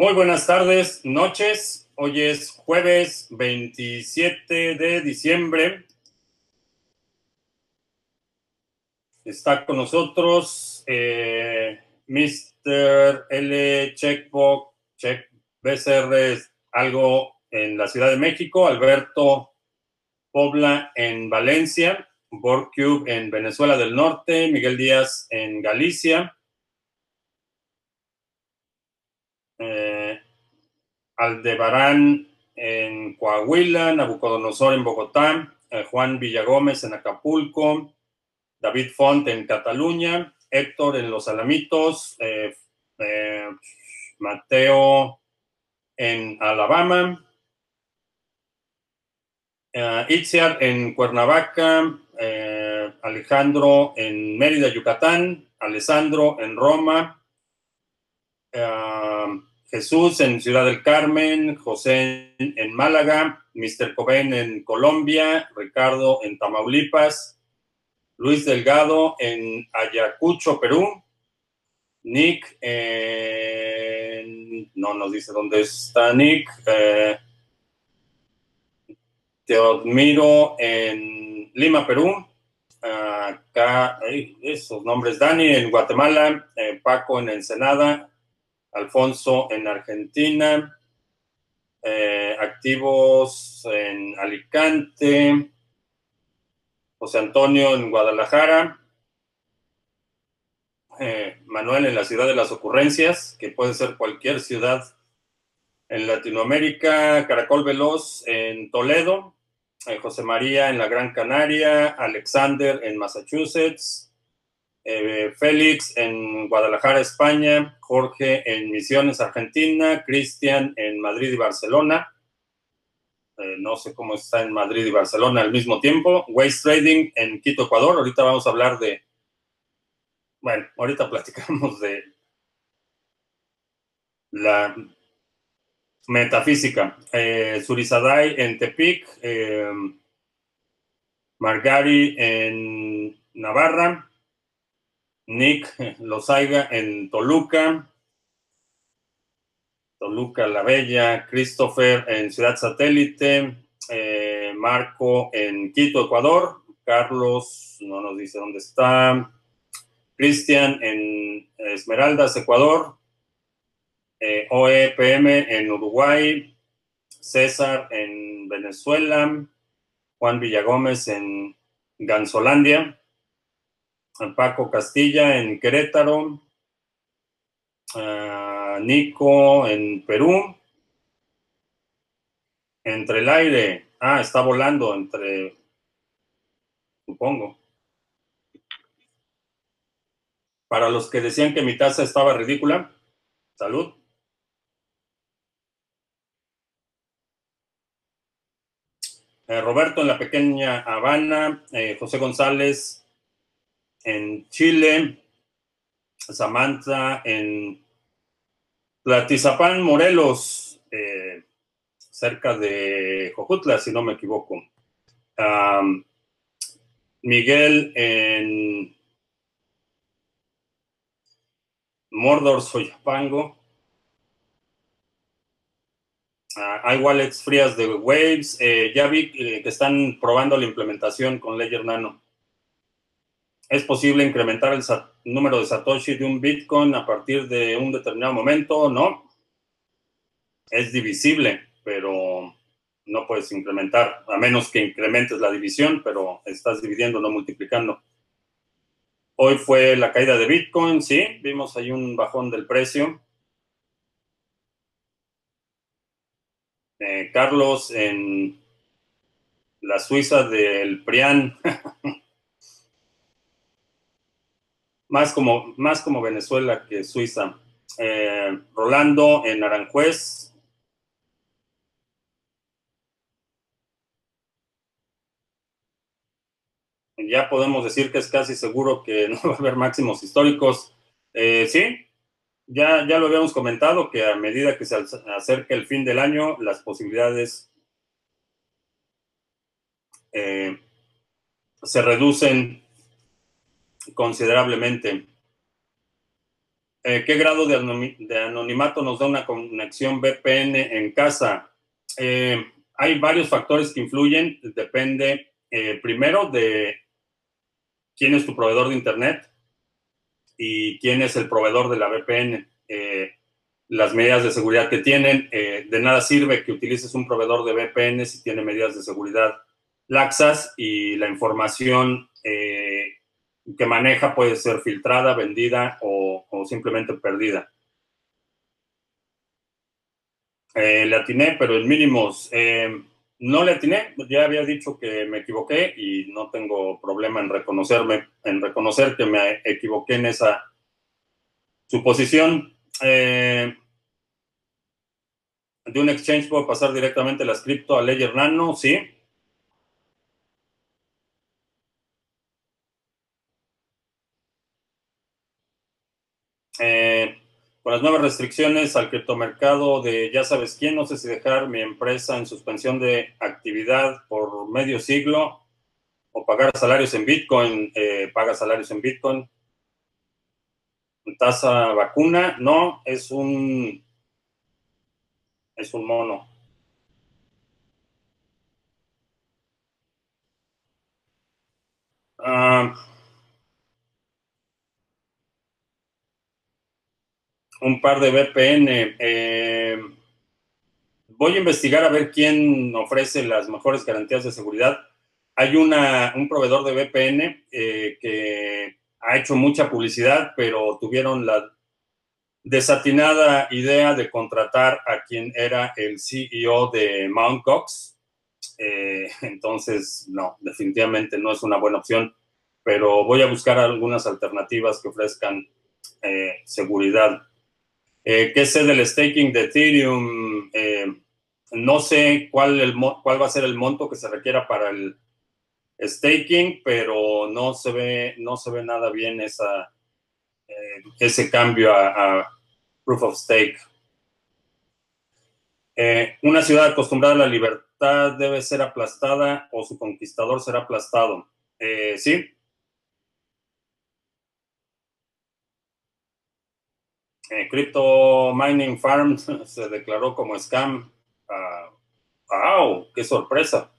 Muy buenas tardes, noches. Hoy es jueves 27 de diciembre. Está con nosotros eh, Mr. L. Checkbox, Check BCR, algo en la Ciudad de México, Alberto Pobla en Valencia, Borcube en Venezuela del Norte, Miguel Díaz en Galicia. eh, Aldebarán en Coahuila, Nabucodonosor en Bogotá, eh, Juan Villagómez en Acapulco, David Font en Cataluña, Héctor en Los Alamitos, eh, eh, Mateo en Alabama, eh, Itziar en Cuernavaca, Alejandro en Mérida, Yucatán, Alessandro en Roma, Jesús en Ciudad del Carmen, José en, Málaga, Mr. Cobain en Colombia, Ricardo en Tamaulipas, Luis Delgado en Ayacucho, Perú, Nick en... no nos dice dónde está Nick, eh, Teodmiro en Lima, Perú, acá, esos nombres, Dani en Guatemala, eh, Paco en Ensenada, Alfonso en Argentina, eh, activos en Alicante, José Antonio en Guadalajara, eh, Manuel en la ciudad de las ocurrencias, que puede ser cualquier ciudad en Latinoamérica, Caracol Veloz en Toledo, eh, José María en la Gran Canaria, Alexander en Massachusetts, eh, Félix en Guadalajara, España, Jorge en Misiones, Argentina, Cristian en Madrid y Barcelona. Eh, no sé cómo está en Madrid y Barcelona al mismo tiempo. Waste Trading en Quito, Ecuador. Ahorita vamos a hablar de. Bueno, ahorita platicamos de la metafísica. Eh, Surizadai en Tepic. Eh, Margari en Navarra. Nick Lozaiga en Toluca, Toluca la Bella, Christopher en Ciudad Satélite, eh, Marco en Quito, Ecuador, Carlos, no nos dice dónde está, Cristian en Esmeraldas, Ecuador, eh, OEPM en Uruguay, César en Venezuela, Juan Villagómez en Gansolandia, Paco Castilla en Querétaro, Nico en Perú, entre el aire, ah, está volando entre, supongo. Para los que decían que mi taza estaba ridícula, salud. Eh, Roberto en la pequeña Habana, eh, José González en Chile, Samantha en Platizapán, Morelos, eh, cerca de Jojutla, si no me equivoco. Miguel en Mordor, Soyapango. Uh, hay wallets frías de Waves. Eh, ya vi eh, que están probando la implementación con Ledger Nano. ¿Es posible incrementar el número de Satoshi de un Bitcoin a partir de un determinado momento? No. Es divisible, pero no puedes incrementar, a menos que incrementes la división, pero estás dividiendo, no multiplicando. Hoy fue la caída de Bitcoin, sí, vimos ahí un bajón del precio. Eh, Carlos en la Suiza del Prián. más como, más como Venezuela que Suiza. Eh, Rolando en Aranjuez. Ya podemos decir que es casi seguro que no va a haber máximos históricos. Eh, sí, ya, ya lo habíamos comentado que a medida que se acerca el fin del año, las posibilidades eh, se reducen considerablemente. Eh, ¿Qué grado de, anonimato nos da una conexión VPN en casa? Eh, hay varios factores que influyen. Depende, eh, primero, de quién es tu proveedor de Internet y quién es el proveedor de la VPN. las medidas de seguridad que tienen. de nada sirve que utilices un proveedor de VPN si tiene medidas de seguridad laxas y la información que maneja puede ser filtrada, vendida o, simplemente perdida. Eh, le atiné, pero en mínimos. Eh, no le atiné, ya había dicho que me equivoqué y no tengo problema en reconocerme, en reconocer que me equivoqué en esa suposición. Eh, de un exchange puedo pasar directamente las cripto a Ledger Nano, sí. Eh, con las nuevas restricciones al criptomercado de ya sabes quién, no sé si dejar mi empresa en suspensión de actividad por medio siglo o pagar salarios en Bitcoin, eh, paga salarios en Bitcoin. Tasa vacuna, no, es un es un mono. Ah, un par de VPN. Eh, voy a investigar a ver quién ofrece las mejores garantías de seguridad. Hay una, un proveedor de VPN eh, que ha hecho mucha publicidad, pero tuvieron la desatinada idea de contratar a quien era el CEO de Mount Cox. Eh, entonces, no, definitivamente no es una buena opción, pero voy a buscar algunas alternativas que ofrezcan seguridad. Eh, ¿Qué sé del staking de Ethereum? Eh, no sé cuál, va a ser el monto que se requiera para el staking, pero no se ve, nada bien eh, ese cambio a, proof of stake. una ciudad acostumbrada a la libertad debe ser aplastada o su conquistador será aplastado. sí, eh, Crypto Mining Farm se declaró como scam. ¡Wow! ¡Qué sorpresa!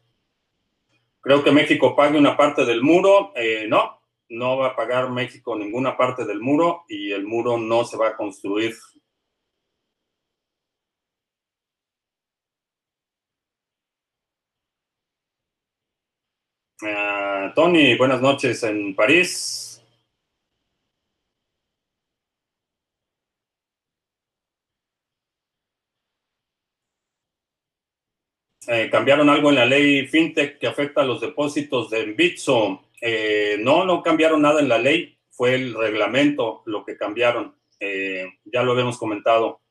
Creo que México pague una parte del muro. Eh, no, no va a pagar México ninguna parte del muro y el muro no se va a construir. Ah, Tony, buenas noches en París. Eh, cambiaron algo en la ley FinTech que afecta a los depósitos de Bitso. Eh, no, no cambiaron nada en la ley, fue el reglamento lo que cambiaron. Eh, ya lo habíamos comentado.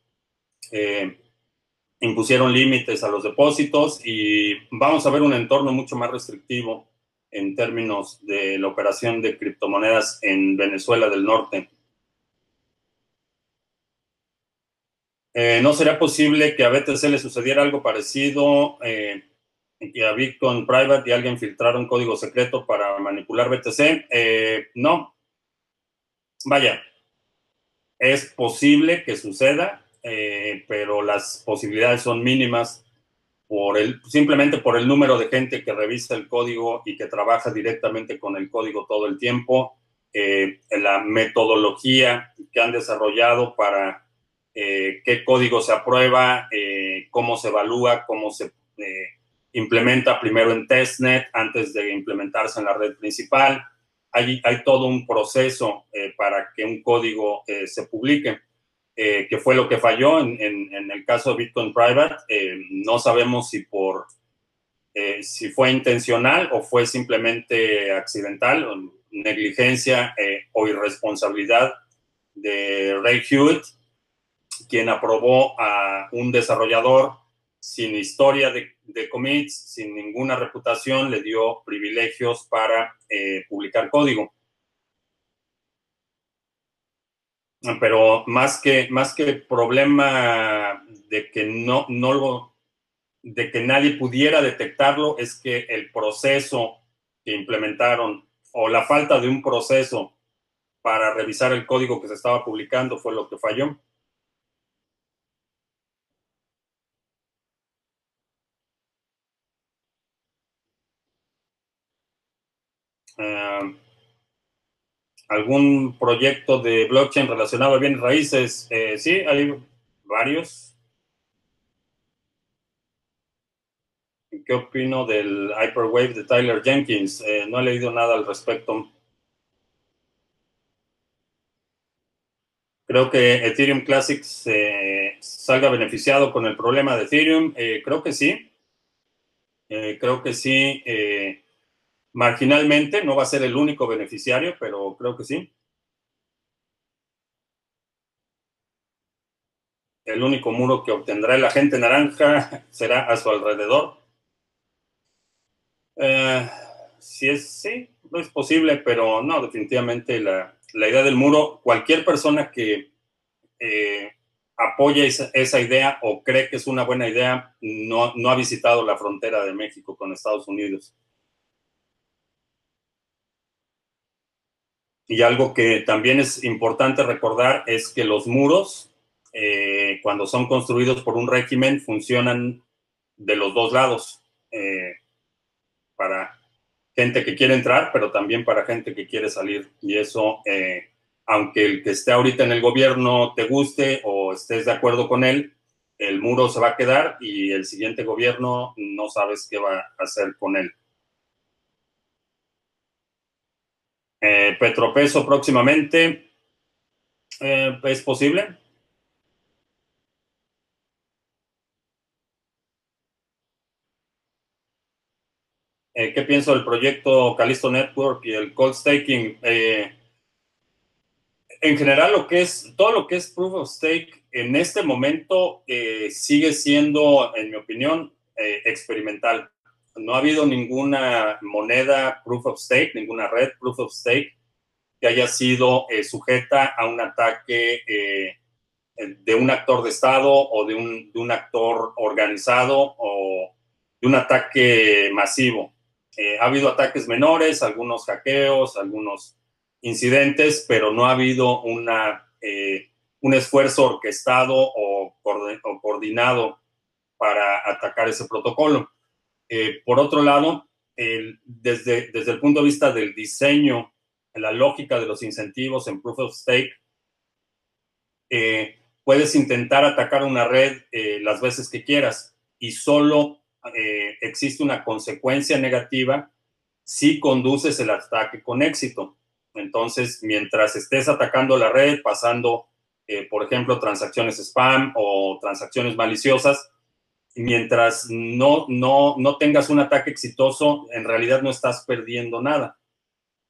impusieron límites a los depósitos y vamos a ver un entorno mucho más restrictivo en términos de la operación de criptomonedas en Venezuela del Norte. Eh, ¿No sería posible que a BTC le sucediera algo parecido, eh, a Bitcoin Private y alguien filtrara un código secreto para manipular BTC? Eh, no. Vaya, es posible que suceda, pero las posibilidades son mínimas por el, simplemente por el número de gente que revisa el código y que trabaja directamente con el código todo el tiempo, la metodología que han desarrollado para eh, qué código se aprueba, eh, cómo se evalúa, cómo se eh, implementa primero en testnet antes de implementarse en la red principal. Hay, hay todo un proceso para que un código se publique, que fue lo que falló en, en, el caso de Bitcoin Private. no sabemos si por si fue intencional o fue simplemente accidental, negligencia o irresponsabilidad de Ray Hewitt, quien aprobó a un desarrollador sin historia de, commits, sin ninguna reputación, le dio privilegios para eh, publicar código. Pero más que, más que problema de que no, no lo, de que nadie pudiera detectarlo, es que el proceso que implementaron o la falta de un proceso para revisar el código que se estaba publicando, fue lo que falló. Uh, ¿Algún proyecto de blockchain relacionado a bienes raíces? Eh, sí, hay varios. ¿Qué opino del Hyperwave de Tyler Jenkins? Eh, no he leído nada al respecto. Creo que Ethereum Classics eh, salga beneficiado con el problema de Ethereum. creo que sí. creo que sí marginalmente, no va a ser el único beneficiario, pero creo que sí. El único muro que obtendrá el agente naranja será a su alrededor. Eh, si es, sí, no es posible, pero no, definitivamente la, idea del muro, cualquier persona que eh, apoya esa, esa, idea o cree que es una buena idea, no, no ha visitado la frontera de México con Estados Unidos. Y algo que también es importante recordar es que los muros, eh, cuando son construidos por un régimen, funcionan de los dos lados, eh, para gente que quiere entrar, pero también para gente que quiere salir. Y eso, eh, aunque el que esté ahorita en el gobierno te guste o estés de acuerdo con él, el muro se va a quedar y el siguiente gobierno no sabes qué va a hacer con él. Eh, Petropeso próximamente. Eh, ¿Es posible? Eh, ¿Qué pienso del proyecto Calisto Network y el cold staking? en general, lo que es todo lo que es proof of stake en este momento sigue siendo, en mi opinión, experimental no ha habido ninguna moneda proof of stake, ninguna red proof of stake que haya sido eh, sujeta a un ataque eh, de un actor de Estado o de un, actor organizado o de un ataque masivo. Eh, ha habido ataques menores, algunos hackeos, algunos incidentes, pero no ha habido una, un esfuerzo orquestado o coordinado para atacar ese protocolo. Eh, por otro lado, desde, el punto de vista del diseño, la lógica de los incentivos en Proof of Stake, eh, puedes intentar atacar una red eh, las veces que quieras y solo existe una consecuencia negativa si conduces el ataque con éxito. Entonces, mientras estés atacando la red, pasando, por ejemplo, transacciones spam o transacciones maliciosas, mientras no, no, no tengas un ataque exitoso, en realidad no estás perdiendo nada.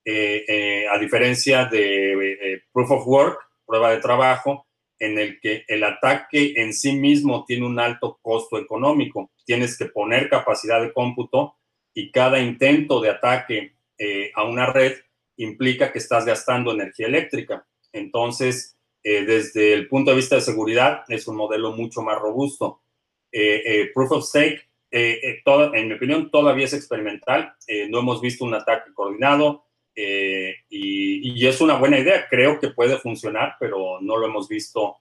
Eh, eh, a diferencia de eh, Proof of Work, prueba de trabajo, en el que el ataque en sí mismo tiene un alto costo económico. Tienes que poner capacidad de cómputo y cada intento de ataque a una red implica que estás gastando energía eléctrica. Entonces, desde el punto de vista de seguridad, es un modelo mucho más robusto. Eh, eh, proof of Stake, eh, en mi opinión, todavía es experimental. no hemos visto un ataque coordinado y, es una buena idea. Creo que puede funcionar, pero no lo hemos visto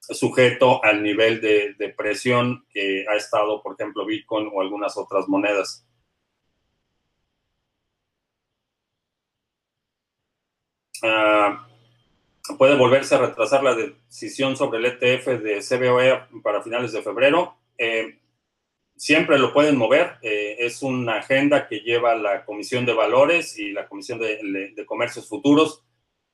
sujeto al nivel de, presión que ha estado, por ejemplo, Bitcoin o algunas otras monedas. Ah, puede volverse a retrasar la decisión sobre el ETF de CBOE para finales de febrero. Eh, siempre lo pueden mover. Eh, es una agenda que lleva la Comisión de Valores y la Comisión de, Comercios Futuros.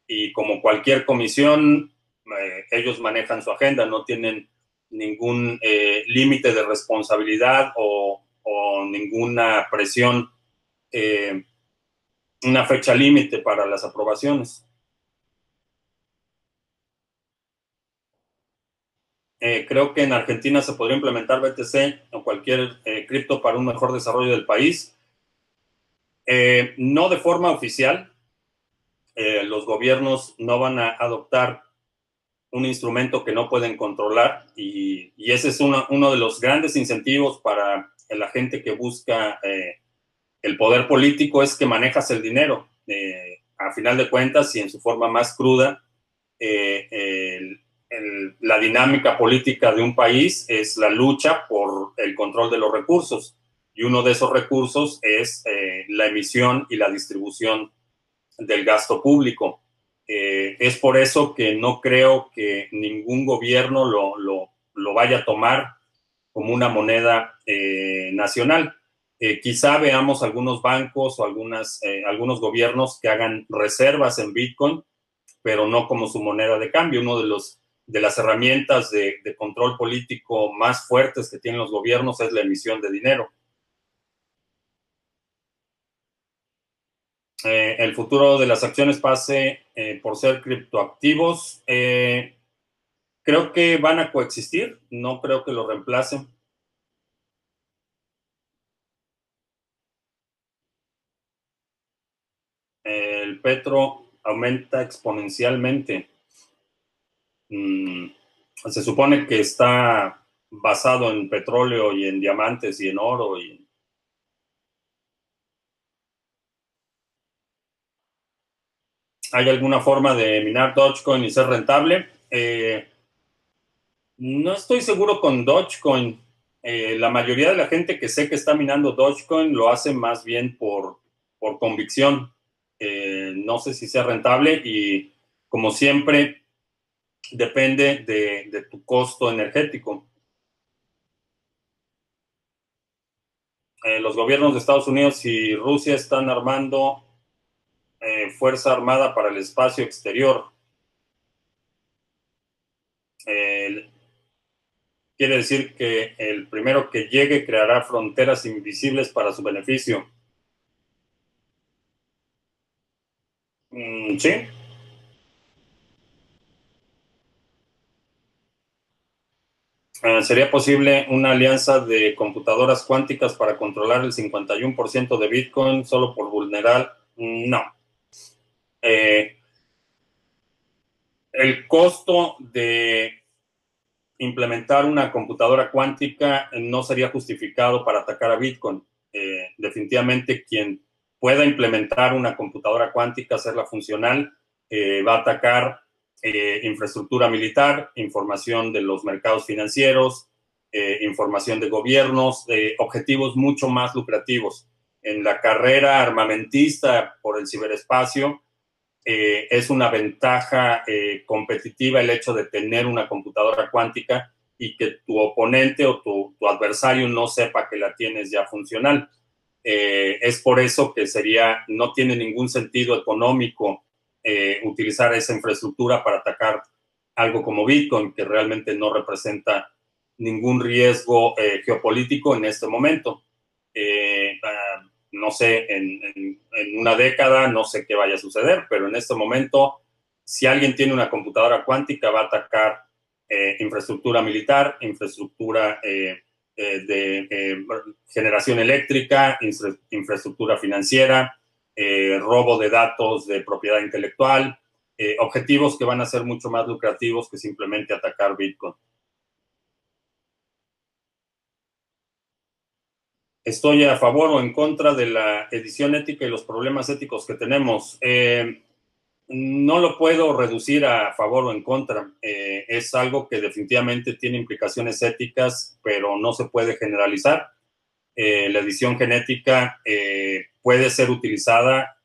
Y como cualquier comisión, eh, ellos manejan su agenda, no tienen ningún límite de responsabilidad o, ninguna presión, una fecha límite para las aprobaciones. Eh, creo que en Argentina se podría implementar BTC o cualquier eh, cripto para un mejor desarrollo del país. Eh, no de forma oficial. los gobiernos no van a adoptar un instrumento que no pueden controlar y, ese es uno, de los grandes incentivos para la gente que busca el poder político es que manejas el dinero. a final de cuentas y en su forma más cruda, la dinámica política de un país es la lucha por el control de los recursos. Y uno de esos recursos es la emisión y la distribución del gasto público. es por eso que no creo que ningún gobierno lo, lo vaya a tomar como una moneda eh, nacional. Eh, quizá veamos algunos bancos o algunas, eh, algunos gobiernos que hagan reservas en Bitcoin, pero no como su moneda de cambio. Uno de los de las herramientas de, control político más fuertes que tienen los gobiernos es la emisión de dinero. el futuro de las acciones pase por ser criptoactivos. Creo que van a coexistir, no creo que lo reemplacen. El petro aumenta exponencialmente. Mm, se supone que está basado en petróleo y en diamantes y en oro y ¿Hay alguna forma de minar Dogecoin y ser rentable? Eh, no estoy seguro con Dogecoin. Eh, la mayoría de la gente que sé que está minando Dogecoin lo hace más bien por, por convicción. Eh, no sé si sea rentable y como siempre depende de, tu costo energético. Eh, los gobiernos de Estados Unidos y Rusia están armando Fuerza Armada para el espacio exterior. quiere decir que el primero que llegue creará fronteras invisibles para su beneficio. Mm, sí. ¿Sería posible una alianza de computadoras cuánticas para controlar el 51% de Bitcoin solo por vulnerar? No. Eh, el costo de implementar una computadora cuántica no sería justificado para atacar a Bitcoin. Eh, definitivamente quien pueda implementar una computadora cuántica, hacerla funcional, eh, va a atacar eh, infraestructura militar, información de los mercados financieros, información de gobiernos, objetivos mucho más lucrativos. En la carrera armamentista por el ciberespacio, eh, es una ventaja eh, competitiva el hecho de tener una computadora cuántica y que tu oponente o tu, adversario no sepa que la tienes ya funcional. Eh, es por eso que sería, no tiene ningún sentido económico utilizar esa infraestructura para atacar algo como Bitcoin, que realmente no representa ningún riesgo geopolítico en este momento. Ah, no sé, en, una década, no sé qué vaya a suceder, pero en este momento, si alguien tiene una computadora cuántica, va a atacar eh, infraestructura militar, infraestructura eh, eh, de generación eléctrica, infraestructura financiera, robo de datos de propiedad intelectual, objetivos que van a ser mucho más lucrativos que simplemente atacar Bitcoin. estoy a favor o en contra de la edición ética y los problemas éticos que tenemos. Eh, no lo puedo reducir a favor o en contra. Eh, es algo que definitivamente tiene implicaciones éticas, pero no se puede generalizar. Eh, la edición genética puede ser utilizada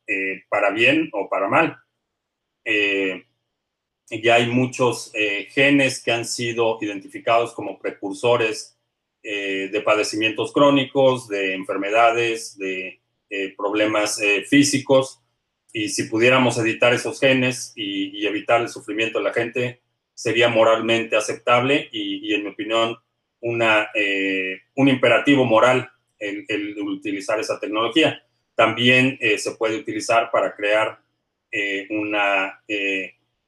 para bien o para mal. ya hay muchos genes que han sido identificados como precursores eh, de padecimientos crónicos, de enfermedades, de eh, problemas eh, físicos. Y si pudiéramos editar esos genes y, evitar el sufrimiento de la gente, sería moralmente aceptable y, en mi opinión, una, un imperativo moral el, utilizar esa tecnología. También se puede utilizar para crear una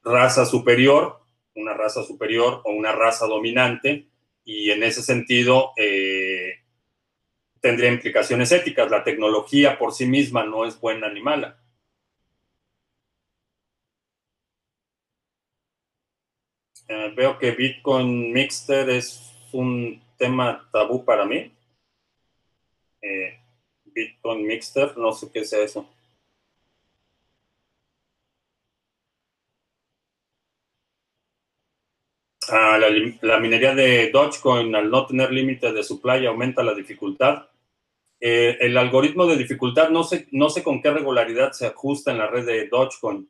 raza superior, una raza superior o una raza dominante y en ese sentido eh, tendría implicaciones éticas. La tecnología por sí misma no es buena ni mala. Eh, veo que Bitcoin Mixter es un tema tabú para mí. Eh, Bitcoin Mixer, no sé qué sea eso. Ah, la, minería de Dogecoin, al no tener límite de supply, aumenta la dificultad. Eh, el algoritmo de dificultad, no sé, no sé con qué regularidad se ajusta en la red de Dogecoin,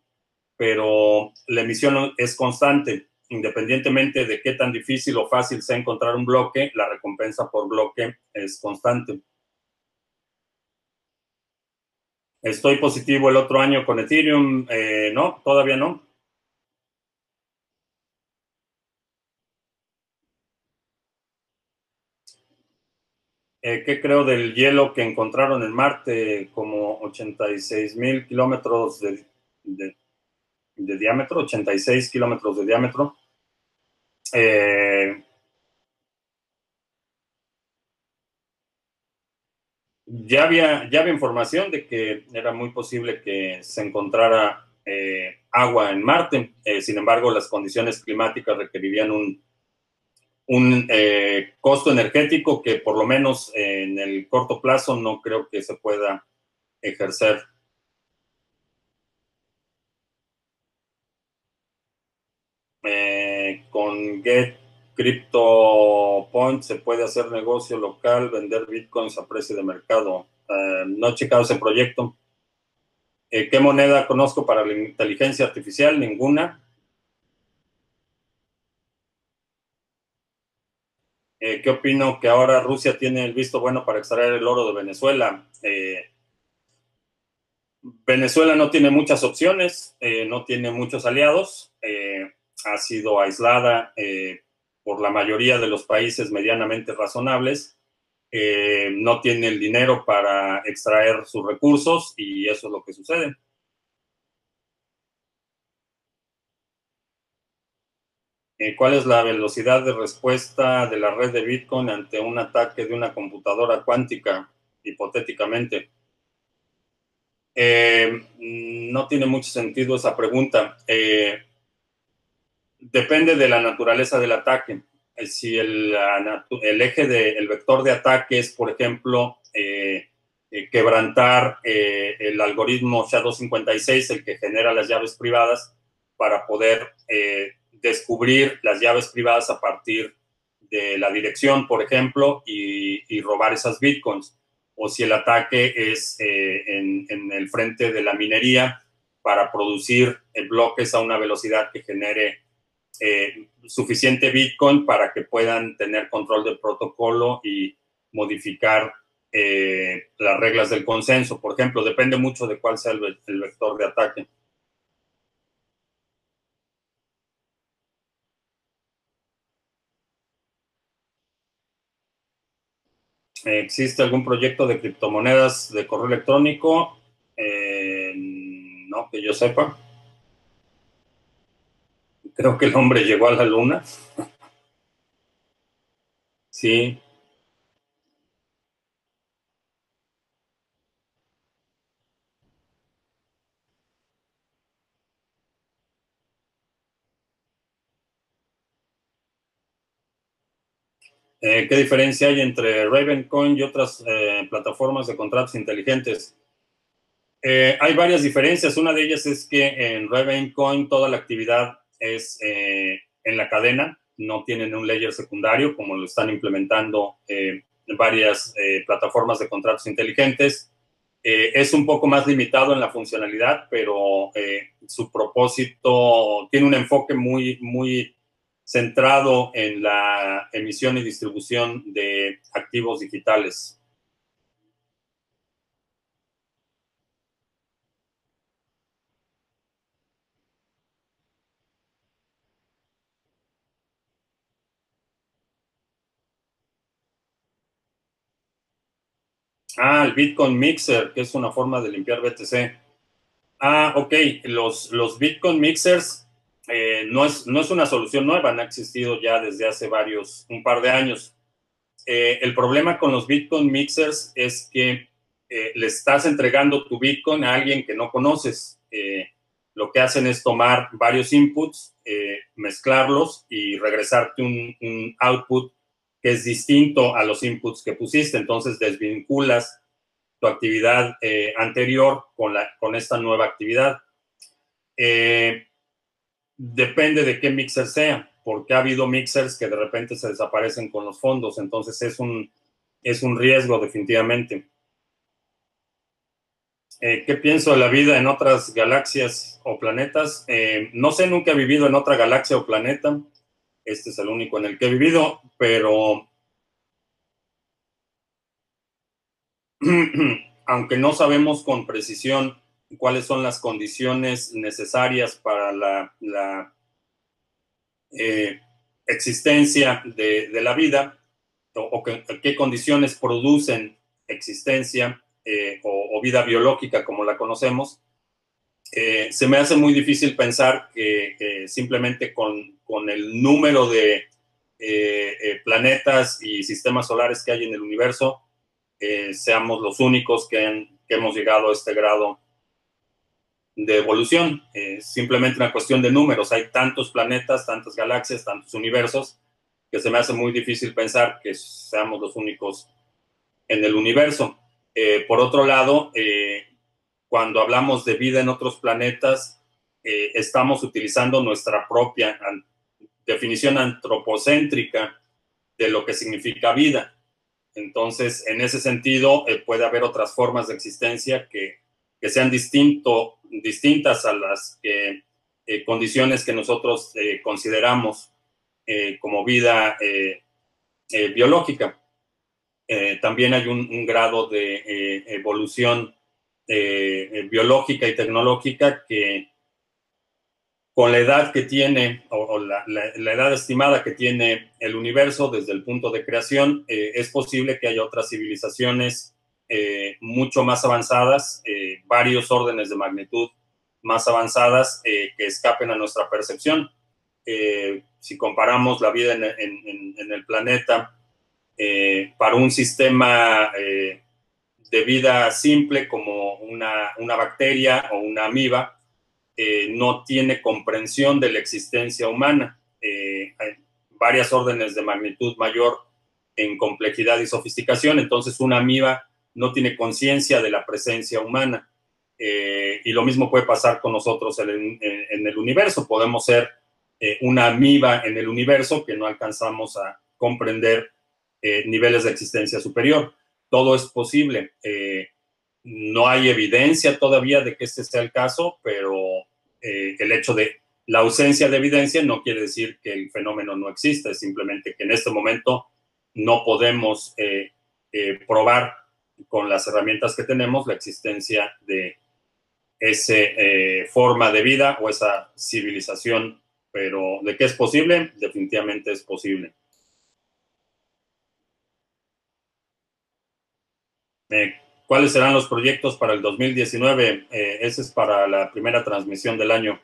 pero la emisión es constante. Independientemente de qué tan difícil o fácil sea encontrar un bloque, la recompensa por bloque es constante. Estoy positivo el otro año con Ethereum. Eh, no, todavía no. Eh, ¿Qué creo del hielo que encontraron en Marte? Como 86 mil kilómetros de, de, diámetro, 86 kilómetros de diámetro. Eh, ya, había, ya había información de que era muy posible que se encontrara eh, agua en Marte. sin embargo, las condiciones climáticas requerirían un un eh, costo energético que por lo menos en el corto plazo no creo que se pueda ejercer. Eh, con Get Crypto Point se puede hacer negocio local, vender bitcoins a precio de mercado. Eh, no he checado ese proyecto. ¿Qué moneda conozco para la inteligencia artificial? Ninguna. Eh, ¿Qué opino que ahora Rusia tiene el visto bueno para extraer el oro de Venezuela? Eh, Venezuela no tiene muchas opciones, eh, no tiene muchos aliados, ha sido aislada por la mayoría de los países medianamente razonables, no tiene el dinero para extraer sus recursos y eso es lo que sucede. Eh, ¿Cuál es la velocidad de respuesta de la red de Bitcoin ante un ataque de una computadora cuántica, hipotéticamente? Eh, no tiene mucho sentido esa pregunta. Eh, depende de la naturaleza del ataque. Si el, eje del vector de ataque es, por ejemplo, quebrantar el algoritmo SHA-256, el que genera las llaves privadas, para poder descubrir las llaves privadas a partir de la dirección, por ejemplo, y, robar esas bitcoins. O si el ataque es eh, en, el frente de la minería para producir eh, bloques a una velocidad que genere eh, suficiente bitcoin para que puedan tener control del protocolo y modificar las reglas del consenso. Por ejemplo, depende mucho de cuál sea el vector de ataque. ¿Existe algún proyecto de criptomonedas de correo electrónico? Eh, no, que yo sepa. Creo que el hombre llegó a la luna. sí. Eh, ¿Qué diferencia hay entre Ravencoin y otras eh, plataformas de contratos inteligentes? Eh, hay varias diferencias. Una de ellas es que en Ravencoin toda la actividad es en la cadena, no tienen un layer secundario como lo están implementando varias plataformas de contratos inteligentes. es un poco más limitado en la funcionalidad, pero su propósito tiene un enfoque muy, muy centrado en la emisión y distribución de activos digitales. Ah, el Bitcoin Mixer, que es una forma de limpiar BTC. Ah, ok. Los, los Bitcoin Mixers eh, no, es, no es una solución nueva, han existido ya desde hace varios, un par de años. Eh, el problema con los Bitcoin mixers es que eh, le estás entregando tu Bitcoin a alguien que no conoces. lo que hacen es tomar varios inputs, mezclarlos y regresarte un, un, output que es distinto a los inputs que pusiste. Entonces desvinculas tu actividad anterior con, la, con esta nueva actividad. Depende de qué mixer sea, porque ha habido mixers que de repente se desaparecen con los fondos, entonces es un, es un riesgo definitivamente. Eh, ¿Qué pienso de la vida en otras galaxias o planetas? Eh, no sé, nunca he vivido en otra galaxia o planeta. Este es el único en el que he vivido, pero aunque no sabemos con precisión cuáles son las condiciones necesarias para la, eh, existencia de, la vida o, qué condiciones producen existencia eh, o, vida biológica como la conocemos, eh, se me hace muy difícil pensar que simplemente con, el número de planetas y sistemas solares que hay en el universo, seamos los únicos que, que hemos llegado a este grado de evolución. Es simplemente una cuestión de números. Hay tantos planetas, tantas galaxias, tantos universos, que se me hace muy difícil pensar que seamos los únicos en el universo. Eh, por otro lado, eh, cuando hablamos de vida en otros planetas, eh, estamos utilizando nuestra propia definición antropocéntrica de lo que significa vida. Entonces, en ese sentido, puede haber otras formas de existencia que, sean distintas a las eh, condiciones que nosotros eh, consideramos eh, como vida biológica. también hay un, grado de evolución biológica y tecnológica que con la edad que tiene o, la, edad estimada que tiene el universo desde el punto de creación, es posible que haya otras civilizaciones eh, mucho más avanzadas, eh, varios órdenes de magnitud más avanzadas eh, que escapen a nuestra percepción. si comparamos la vida en, el planeta para un sistema de vida simple como una, una bacteria o una amiba, no tiene comprensión de la existencia humana. hay varias órdenes de magnitud mayor en complejidad y sofisticación, entonces una amiba no tiene conciencia de la presencia humana. Eh, y lo mismo puede pasar con nosotros en, el universo. Podemos ser eh, una amiba en el universo que no alcanzamos a comprender eh, niveles de existencia superior. Todo es posible. no hay evidencia todavía de que este sea el caso, pero el hecho de la ausencia de evidencia no quiere decir que el fenómeno no exista, es simplemente que en este momento no podemos probar con las herramientas que tenemos la existencia de esa eh, forma de vida o esa civilización, pero de qué es posible, definitivamente es posible. Eh, ¿Cuáles serán los proyectos para el 2019? Eh, ese es para la primera transmisión del año.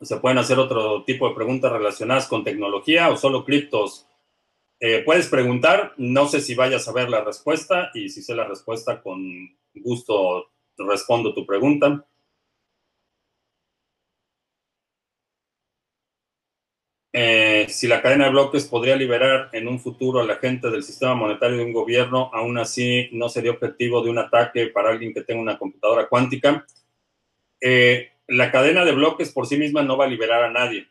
¿Se pueden hacer otro tipo de preguntas relacionadas con tecnología o solo criptos? Eh, puedes preguntar, no sé si vayas a ver la respuesta y si sé la respuesta, con gusto respondo tu pregunta. Eh, si la cadena de bloques podría liberar en un futuro a la gente del sistema monetario de un gobierno, aún así no sería objetivo de un ataque para alguien que tenga una computadora cuántica. Eh, la cadena de bloques por sí misma no va a liberar a nadie.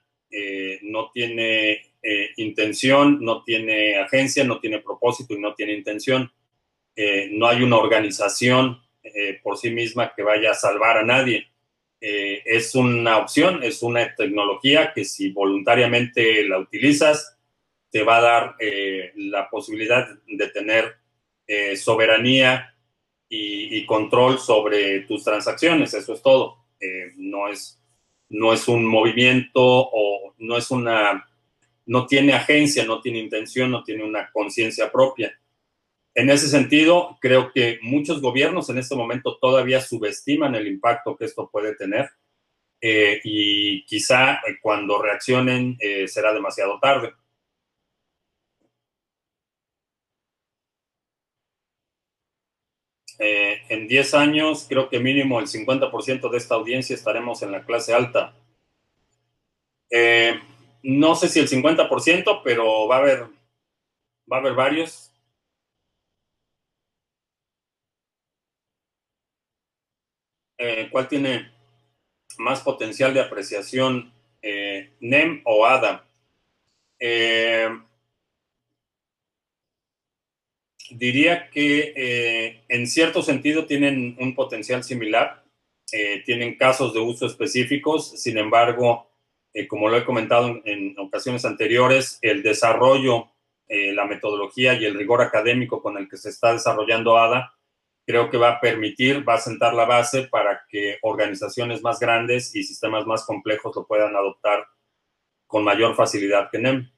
no tiene eh, intención, no tiene agencia, no tiene propósito y no tiene intención. Eh, no hay una organización eh, por sí misma que vaya a salvar a nadie. Es una opción, es una tecnología que si voluntariamente la utilizas, te va a dar la posibilidad de tener soberanía y, y, control sobre tus transacciones. Eso es todo. no, es, no es un movimiento o no es una no tiene agencia, no tiene intención, no tiene una conciencia propia. En ese sentido, creo que muchos gobiernos en este momento todavía subestiman el impacto que esto puede tener eh, y quizá eh, cuando reaccionen eh, será demasiado tarde. en 10 años, creo que mínimo el 50% de esta audiencia estaremos en la clase alta no sé si el 50%, pero va a haber, va a haber varios. Eh, ¿Cuál tiene más potencial de apreciación, eh, NEM o ADA. Eh, diría que en cierto sentido tienen un potencial similar, tienen casos de uso específicos, sin embargo, como lo he comentado en, ocasiones anteriores, el desarrollo, la metodología y el rigor académico con el que se está desarrollando ADA creo que va a permitir, va a sentar la base para que organizaciones más grandes y sistemas más complejos lo puedan adoptar con mayor facilidad que NEM.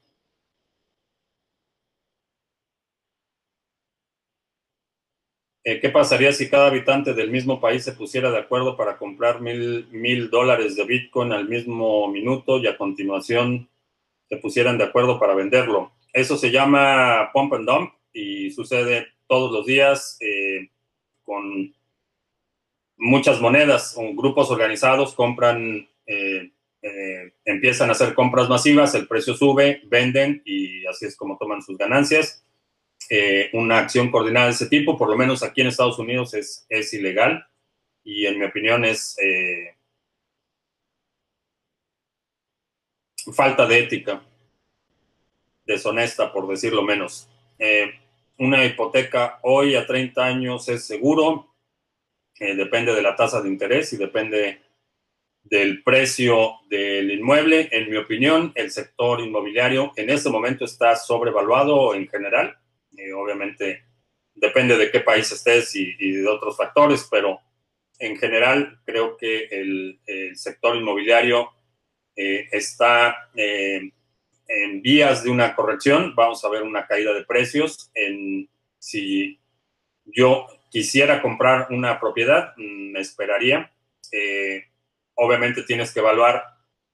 Eh, ¿Qué pasaría si cada habitante del mismo país se pusiera de acuerdo para comprar mil, mil dólares de Bitcoin al mismo minuto y a continuación se pusieran de acuerdo para venderlo? Eso se llama pump and dump y sucede todos los días. Eh, con muchas monedas grupos organizados compran, eh, eh, empiezan a hacer compras masivas, el precio sube, venden y así es como toman sus ganancias. Eh, una acción coordinada de ese tipo, por lo menos aquí en Estados Unidos, es ilegal y en mi opinión es falta de ética, deshonesta, por decirlo menos una hipoteca hoy a 30 años es seguro, eh, depende de la tasa de interés y depende del precio del inmueble. En mi opinión, el sector inmobiliario en este momento está sobrevaluado en general. Eh, obviamente depende de qué país estés y, de otros factores, pero en general creo que el, sector inmobiliario eh, está en vías de una corrección, vamos a ver una caída de precios. En, si yo quisiera comprar una propiedad, me esperaría. Eh, obviamente tienes que evaluar,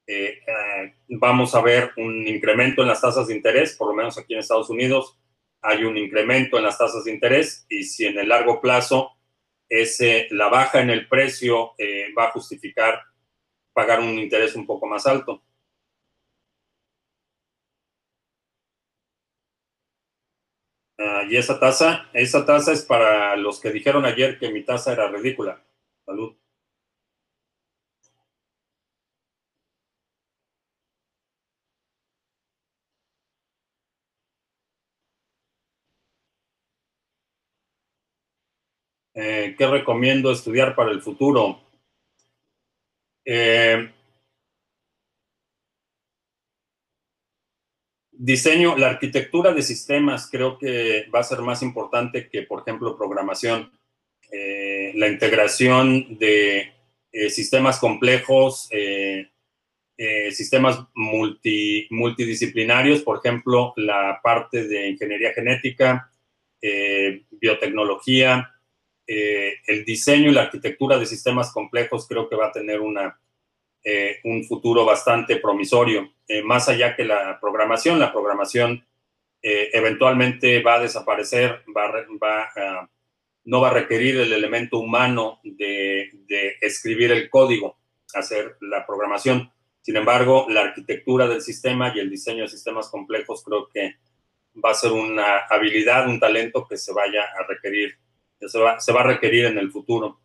eh, eh, vamos a ver un incremento en las tasas de interés, por lo menos aquí en Estados Unidos hay un incremento en las tasas de interés y si en el largo plazo ese, la baja en el precio va a justificar pagar un interés un poco más alto. Ah, y esa tasa, esa tasa es para los que dijeron ayer que mi tasa era ridícula. Salud. Eh, ¿Qué recomiendo estudiar para el futuro? Eh, Diseño, la arquitectura de sistemas creo que va a ser más importante que, por ejemplo, programación. Eh, la integración de eh, sistemas complejos, eh, sistemas multidisciplinarios, por ejemplo, la parte de ingeniería genética, biotecnología, el diseño y la arquitectura de sistemas complejos creo que va a tener un futuro bastante promisorio, eh, más allá que la programación. La programación eh, eventualmente va a desaparecer, va, no va a requerir el elemento humano de, escribir el código, hacer la programación. Sin embargo, la arquitectura del sistema y el diseño de sistemas complejos creo que va a ser una habilidad, un talento que se vaya a requerir, se va a requerir en el futuro.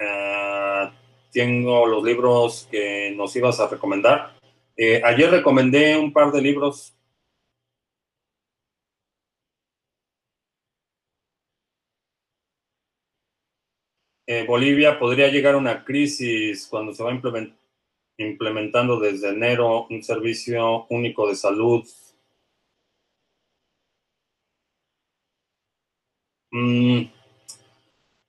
Ah, tengo los libros que nos ibas a recomendar. Eh, ayer recomendé un par de libros. Eh, Bolivia podría llegar a una crisis cuando se va implementando desde enero un servicio único de salud. Mm,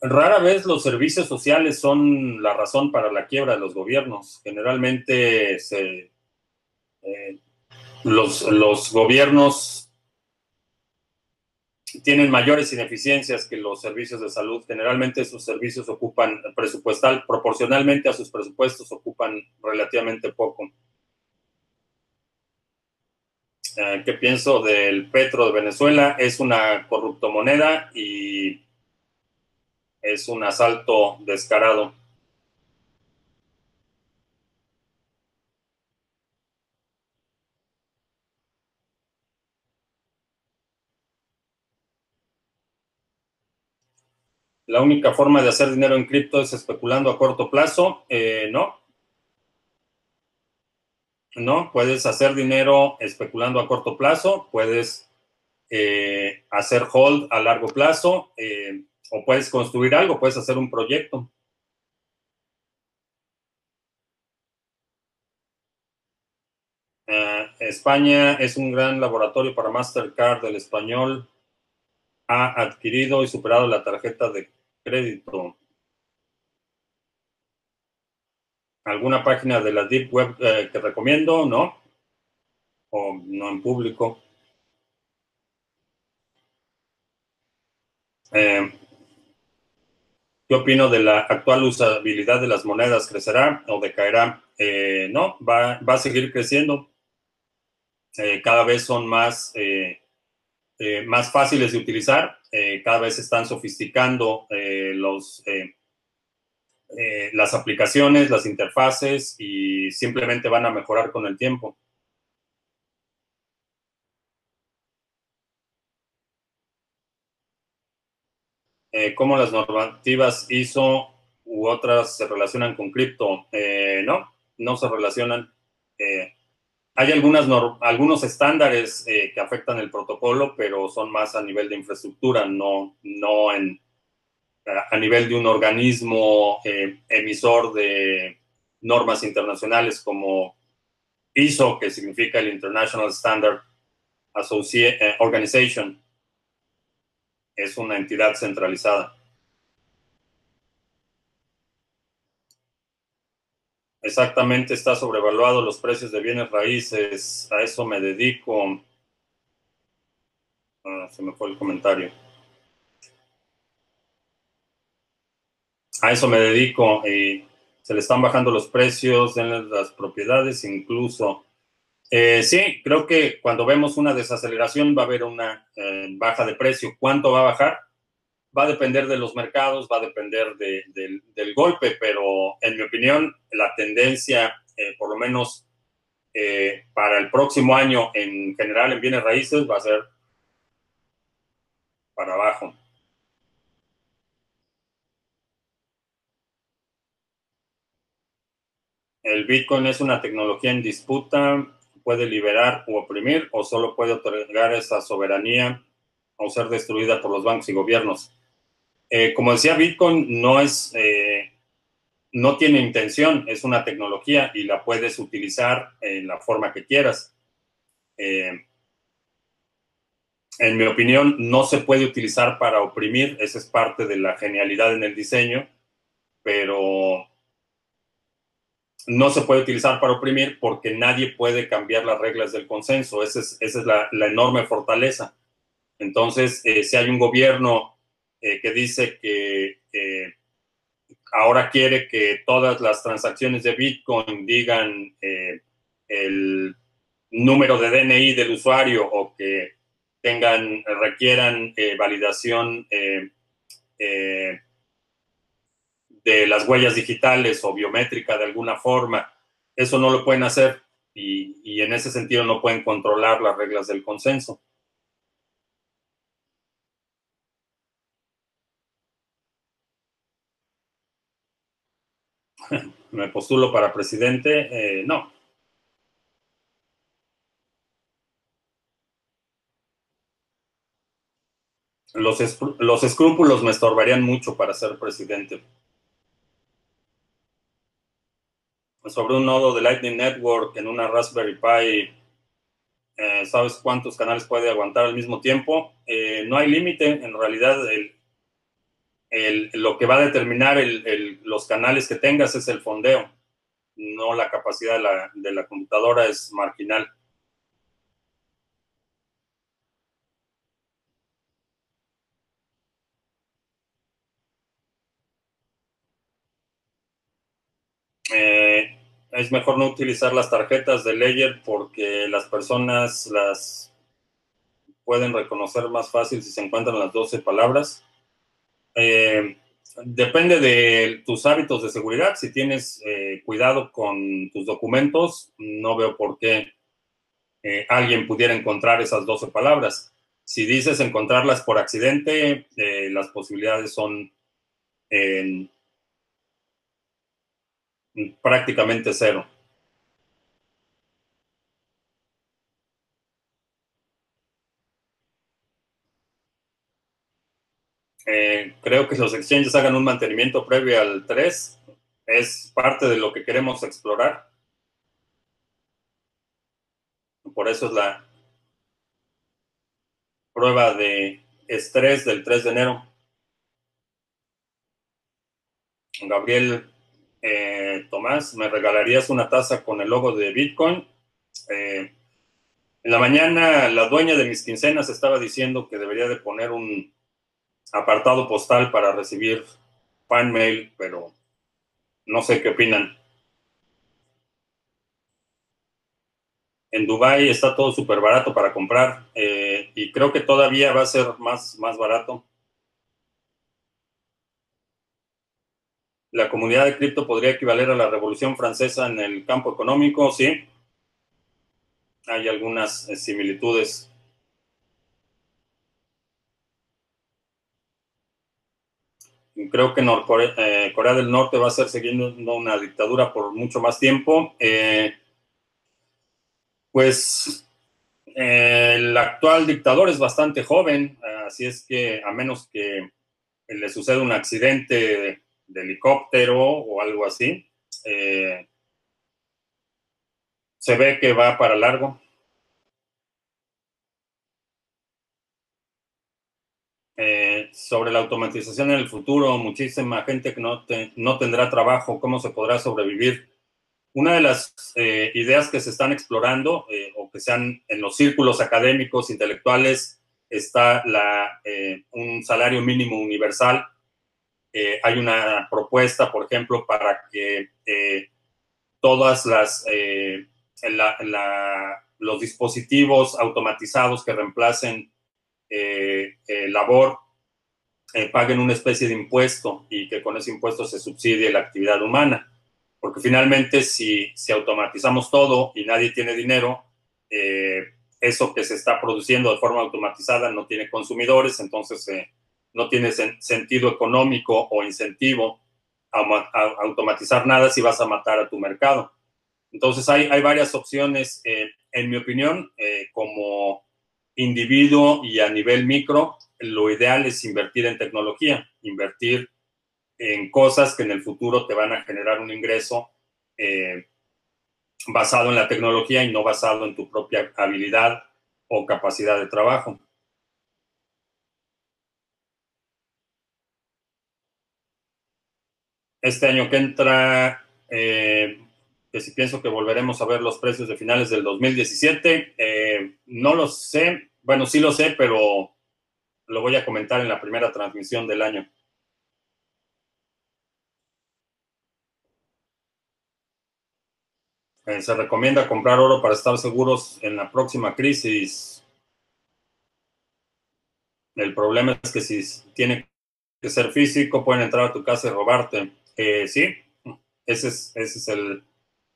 Rara vez los servicios sociales son la razón para la quiebra de los gobiernos. Generalmente eh, los, gobiernos tienen mayores ineficiencias que los servicios de salud. Generalmente esos servicios ocupan presupuestal, proporcionalmente a sus presupuestos ocupan relativamente poco. Eh, ¿Qué pienso del petro de Venezuela? Es una corrupto moneda y es un asalto descarado. La única forma de hacer dinero en cripto es especulando a corto plazo. Eh, no. No, puedes hacer dinero especulando a corto plazo, puedes eh, hacer hold a largo plazo eh, o puedes construir algo, puedes hacer un proyecto. España es un gran laboratorio para Mastercard del español. Ha adquirido y superado la tarjeta de crédito. ¿Alguna página de la Deep Web eh, que recomiendo? ¿No? ¿O no en público? Eh, ¿Qué opino de la actual usabilidad de las monedas? ¿Crecerá o decaerá? Eh, no, va, va, a seguir creciendo. cada vez son más eh, más fáciles de utilizar. Eh, cada vez están sofisticando eh, los, las aplicaciones, las interfaces y simplemente van a mejorar con el tiempo. ¿Cómo las normativas ISO u otras se relacionan con cripto? no, no se relacionan hay algunas algunos estándares eh, que afectan el protocolo, pero son más a nivel de infraestructura, no, no en, a nivel de un organismo eh, emisor de normas internacionales como ISO, que significa el International Standard eh, Organization. Es una entidad centralizada. Exactamente, está sobrevaluado los precios de bienes raíces. A eso me dedico. Ah, se me fue el comentario. A eso me dedico y se le están bajando los precios en las propiedades incluso. Eh, sí, creo que cuando vemos una desaceleración va a haber una eh, baja de precio. ¿Cuánto va a bajar? va a depender de los mercados, va a depender del golpe, pero en mi opinión, la tendencia, eh, por lo menos eh, para el próximo año en general en bienes raíces, va a ser para abajo. El Bitcoin es una tecnología en disputa, puede liberar o oprimir o solo puede otorgar esa soberanía o ser destruida por los bancos y gobiernos. Eh, como decía, Bitcoin no es, eh, no tiene intención, es una tecnología y la puedes utilizar en la forma que quieras. Eh, en mi opinión, no se puede utilizar para oprimir, esa es parte de la genialidad en el diseño, pero no se puede utilizar para oprimir porque nadie puede cambiar las reglas del consenso, esa es, la, enorme fortaleza. Entonces, si hay un gobierno eh, que dice que ahora quiere que todas las transacciones de Bitcoin digan eh, el número de DNI del usuario o que tengan, requieran eh, validación de las huellas digitales o biométrica de alguna forma. Eso no lo pueden hacer y en ese sentido no pueden controlar las reglas del consenso. me postulo para presidente, eh, no. Los, los escrúpulos me estorbarían mucho para ser presidente. Sobre un nodo de Lightning Network en una Raspberry Pi, eh, ¿sabes cuántos canales puede aguantar al mismo tiempo? Eh, no hay límite, en realidad el, lo que va a determinar los canales que tengas es el fondeo, no la capacidad de la, computadora es marginal. Eh, es mejor no utilizar las tarjetas de Ledger porque las personas las pueden reconocer más fácil si se encuentran las 12 palabras. Eh, depende de tus hábitos de seguridad. Si tienes eh, cuidado con tus documentos, no veo por qué eh, alguien pudiera encontrar esas 12 palabras. Si dices encontrarlas por accidente, las posibilidades son prácticamente cero. Eh, creo que los exchanges hagan un mantenimiento previo al 3. Es parte de lo que queremos explorar. Por eso es la prueba de estrés del 3 de enero. Gabriel eh, Tomás, ¿me regalarías una taza con el logo de Bitcoin? Eh, en la mañana la dueña de mis quincenas estaba diciendo que debería de poner un apartado postal para recibir fan mail, pero no sé qué opinan. En Dubai está todo súper barato para comprar eh, y creo que todavía va a ser más, más barato. La comunidad de cripto podría equivaler a la Revolución Francesa en el campo económico, sí. Hay algunas eh, similitudes. Creo que eh, Corea del Norte va a ser siguiendo una dictadura por mucho más tiempo. Eh, pues el actual dictador es bastante joven, así es que a menos que le suceda un accidente de helicóptero o algo así. Eh, se ve que va para largo. Eh, sobre la automatización en el futuro, muchísima gente que no, no tendrá trabajo, ¿cómo se podrá sobrevivir? Una de las eh, ideas que se están explorando o que sean en los círculos académicos, intelectuales, está la, un salario mínimo universal eh, hay una propuesta, por ejemplo, para que eh, todas las eh, los dispositivos automatizados que reemplacen labor paguen una especie de impuesto y que con ese impuesto se subsidie la actividad humana. Porque finalmente, si, si automatizamos todo y nadie tiene dinero, eso que se está produciendo de forma automatizada no tiene consumidores, entonces no tiene sentido económico o incentivo a, automatizar nada si vas a matar a tu mercado. Entonces hay, hay varias opciones, eh, en mi opinión, eh, como individuo y a nivel micro, lo ideal es invertir en tecnología, invertir en cosas que en el futuro te van a generar un ingreso eh, basado en la tecnología y no basado en tu propia habilidad o capacidad de trabajo. Este año que entra, eh, que si pienso que volveremos a ver los precios de finales del 2017, eh, no lo sé, bueno, sí lo sé, pero lo voy a comentar en la primera transmisión del año. Eh, se recomienda comprar oro para estar seguros en la próxima crisis. El problema es que si tiene que ser físico, pueden entrar a tu casa y robarte. Eh, sí, ese es, ese es, el,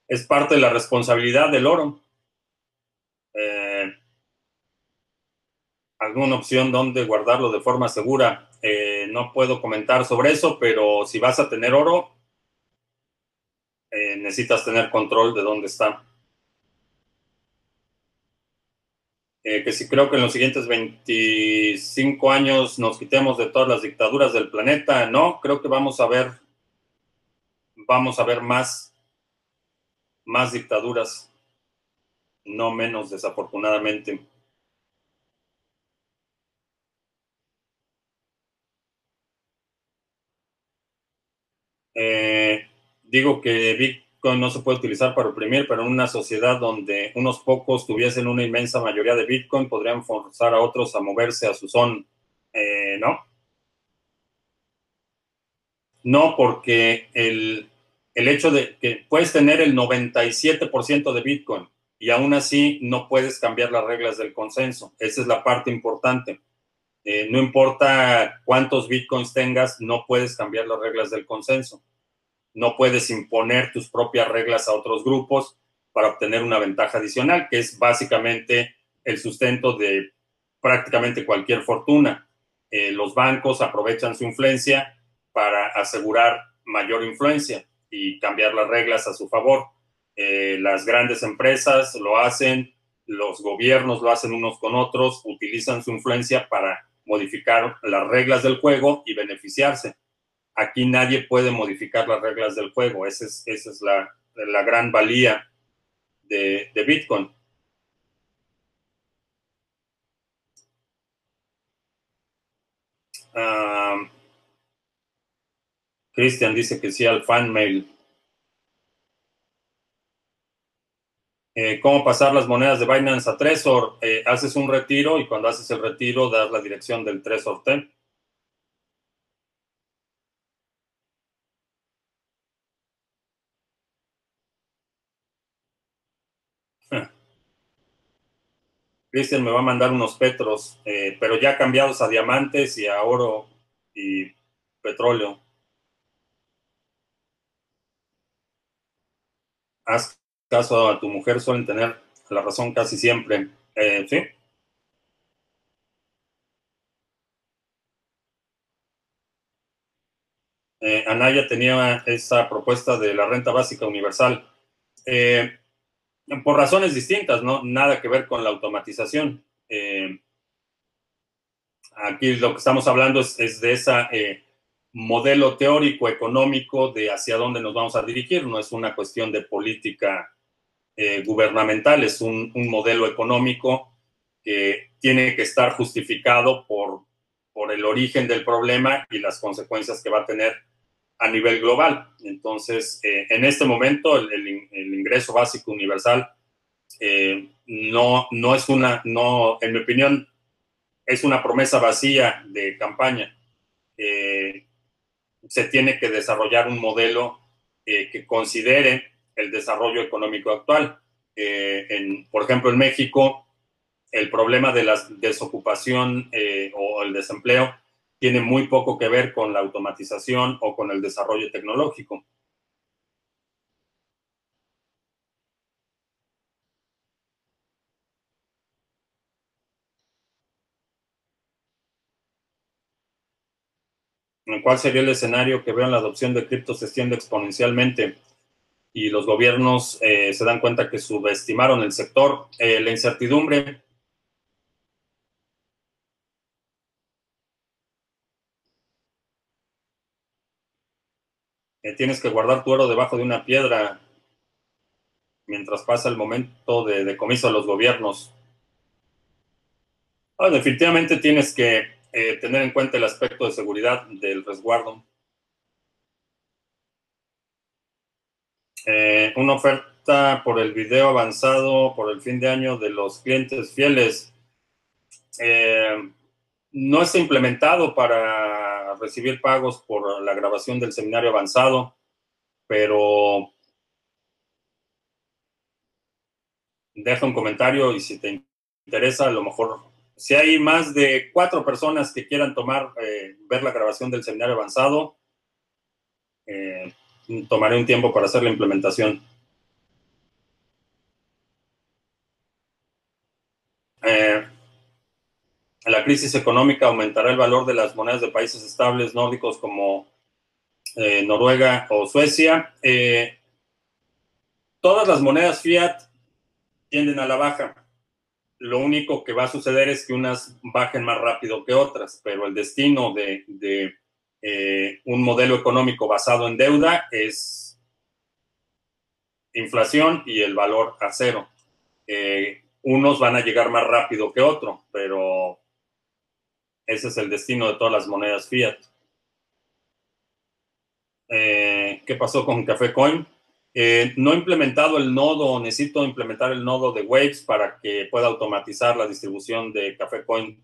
es parte de la responsabilidad del oro. Eh, ¿Alguna opción donde guardarlo de forma segura? Eh, no puedo comentar sobre eso, pero si vas a tener oro, necesitas tener control de dónde está. que si creo que en los siguientes 25 años nos quitemos de todas las dictaduras del planeta, no, creo que vamos a ver vamos a ver más, más dictaduras, no menos desafortunadamente. Eh, digo que Bitcoin no se puede utilizar para oprimir, pero en una sociedad donde unos pocos tuviesen una inmensa mayoría de Bitcoin, podrían forzar a otros a moverse a su son, eh, ¿no? No, porque el, el hecho de que puedes tener el 97% de Bitcoin y aún así no puedes cambiar las reglas del consenso. Esa es la parte importante. Eh, no importa cuántos Bitcoins tengas, no puedes cambiar las reglas del consenso. No puedes imponer tus propias reglas a otros grupos para obtener una ventaja adicional, que es básicamente el sustento de prácticamente cualquier fortuna. Eh, los bancos aprovechan su influencia para asegurar mayor influencia y cambiar las reglas a su favor. Eh, las grandes empresas lo hacen, los gobiernos lo hacen unos con otros, utilizan su influencia para modificar las reglas del juego y beneficiarse. Aquí nadie puede modificar las reglas del juego. Esa es, esa es la, la, gran valía de, de Bitcoin. Uh, Cristian dice que sí al fan mail. Eh, ¿Cómo pasar las monedas de Binance a Trezor? Eh, haces un retiro y cuando haces el retiro das la dirección del Trezor T. Cristian me va a mandar unos petros, eh, pero ya cambiados a diamantes y a oro y petróleo. Haz caso a tu mujer, suelen tener la razón casi siempre. Eh, ¿Sí? Eh, Anaya tenía esa propuesta de la renta básica universal. Eh, por razones distintas, ¿no? Nada que ver con la automatización. Aquí lo que estamos hablando es, de eh, modelo teórico económico de hacia dónde nos vamos a dirigir. No es una cuestión de política eh, gubernamental, es un, modelo económico que tiene que estar justificado por, por el origen del problema y las consecuencias que va a tener a nivel global. Entonces, eh, en este momento, el, ingreso básico universal eh, no, no es una, no, en mi opinión, es una promesa vacía de campaña. Se tiene que desarrollar un modelo que considere el desarrollo económico actual. En, por ejemplo, en México, el problema de la desocupación o el desempleo tiene muy poco que ver con la automatización o con el desarrollo tecnológico. ¿Cuál sería el escenario que vean la adopción de criptos se extiende exponencialmente y los gobiernos eh, se dan cuenta que subestimaron el sector? Eh, la incertidumbre tienes que guardar tu oro debajo de una piedra mientras pasa el momento de decomiso a los gobiernos. Ah, definitivamente tienes que eh, tener en cuenta el aspecto de seguridad del resguardo. Eh, una oferta por el video avanzado por el fin de año de los clientes fieles. Eh, no está implementado para recibir pagos por la grabación del seminario avanzado, pero deja un comentario y si te interesa, a lo mejor, si hay más de cuatro personas que quieran tomar, eh, ver la grabación del seminario avanzado, eh, tomaré un tiempo para hacer la implementación. Eh, la crisis económica aumentará el valor de las monedas de países estables nórdicos como eh, Noruega o Suecia. Todas las monedas fiat tienden a la baja. Lo único que va a suceder es que unas bajen más rápido que otras, pero el destino de, eh, un modelo económico basado en deuda es inflación y el valor a cero. unos van a llegar más rápido que otro, pero ese es el destino de todas las monedas fiat. Eh, ¿Qué pasó con Café Coin? Eh, no he implementado el nodo, necesito implementar el nodo de Waves para que pueda automatizar la distribución de Café Coin.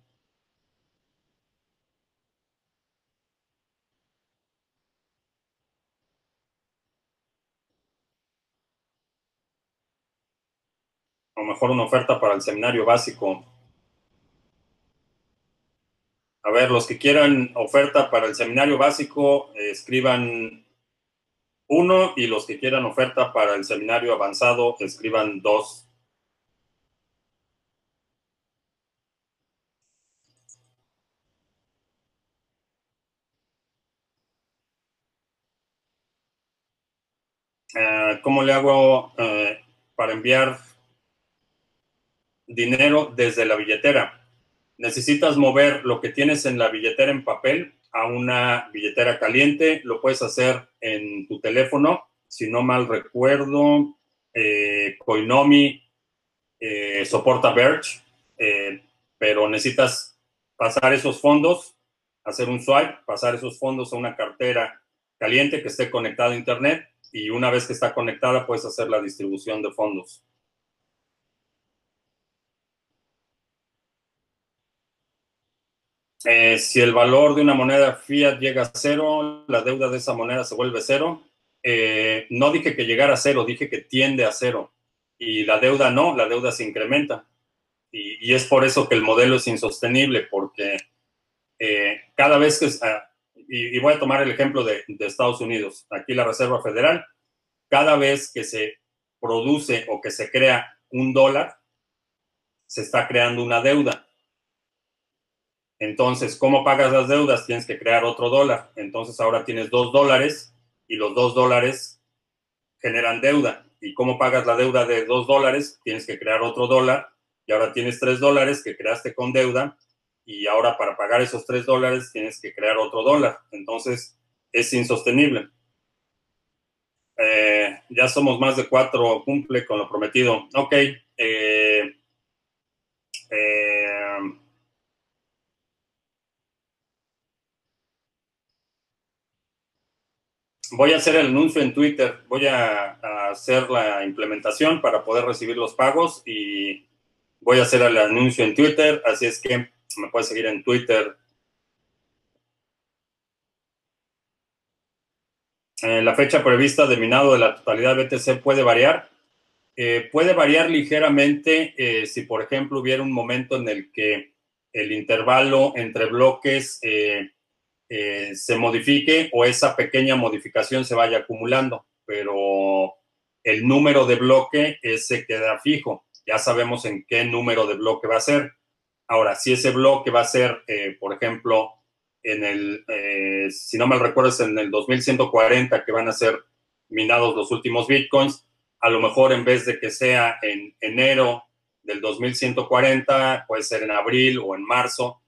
O mejor una oferta para el seminario básico. A ver, los que quieran oferta para el seminario básico, escriban uno y los que quieran oferta para el seminario avanzado, escriban dos. Eh, ¿Cómo le hago eh, para enviar dinero desde la billetera? Necesitas mover lo que tienes en la billetera en papel a una billetera caliente. Lo puedes hacer en tu teléfono. Si no mal recuerdo, eh, Coinomi soporta Verge, pero necesitas pasar esos fondos, hacer un swipe, pasar esos fondos a una cartera caliente que esté conectada a Internet y una vez que está conectada puedes hacer la distribución de fondos. Eh, si el valor de una moneda fiat llega a cero, la deuda de esa moneda se vuelve cero. Eh, no dije que llegara a cero, dije que tiende a cero. Y la deuda no, la deuda se incrementa. Y, es por eso que el modelo es insostenible, porque eh, cada vez que... Ah, y, voy a tomar el ejemplo de, Estados Unidos. Aquí la Reserva Federal, cada vez que se produce o que se crea un dólar, se está creando una deuda. Entonces, ¿cómo pagas las deudas? Tienes que crear otro dólar. Entonces, ahora tienes dos dólares y los dos dólares generan deuda. ¿Y cómo pagas la deuda de dos dólares? Tienes que crear otro dólar y ahora tienes tres dólares que creaste con deuda y ahora para pagar esos tres dólares tienes que crear otro dólar. Entonces es insostenible. Eh, ya somos más de cuatro, cumple con lo prometido. Ok. Eh, eh, voy a hacer el anuncio en Twitter. Voy a, hacer la implementación para poder recibir los pagos y voy a hacer el anuncio en Twitter. Así es que me puedes seguir en Twitter. Eh, la fecha prevista de minado de la totalidad BTC puede variar. Eh, puede variar ligeramente eh, si, por ejemplo, hubiera un momento en el que el intervalo entre bloques se modifique o esa pequeña modificación se vaya acumulando, pero el número de bloque ese queda fijo. Ya sabemos en qué número de bloque va a ser. Ahora, si ese bloque va a ser, eh, por ejemplo, en el, eh, si no mal recuerdo, en el 2140 que van a ser minados los últimos bitcoins, a lo mejor en vez de que sea en enero del 2140, puede ser en abril o en marzo,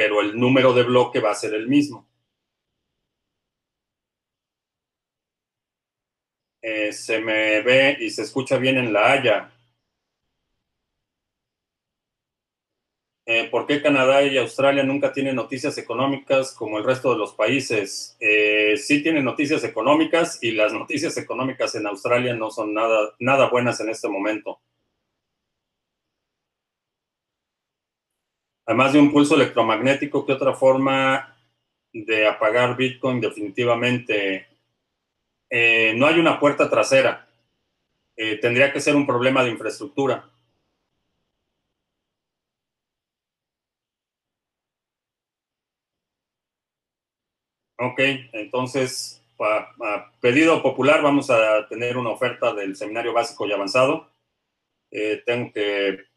pero el número de bloque va a ser el mismo. Eh, se me ve y se escucha bien en la Haya. Eh, ¿Por qué Canadá y Australia nunca tienen noticias económicas como el resto de los países? Eh, sí tienen noticias económicas y las noticias económicas en Australia no son nada, nada buenas en este momento. Además de un pulso electromagnético, ¿qué otra forma de apagar Bitcoin definitivamente? Eh, no hay una puerta trasera. tendría que ser un problema de infraestructura. Ok, entonces, a, pedido popular, vamos a tener una oferta del seminario básico y avanzado. Eh, tengo que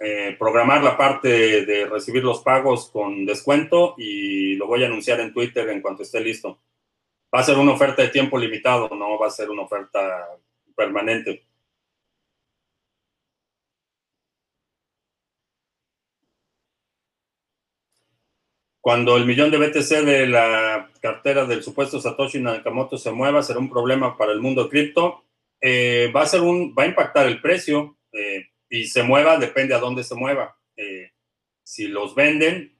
eh, programar la parte de recibir los pagos con descuento y lo voy a anunciar en Twitter en cuanto esté listo. Va a ser una oferta de tiempo limitado, no va a ser una oferta permanente. Cuando el millón de BTC de la cartera del supuesto Satoshi Nakamoto se mueva, será un problema para el mundo cripto. Eh, va a ser un, va a impactar el precio eh, y se mueva, depende a dónde se mueva. Eh, si los venden,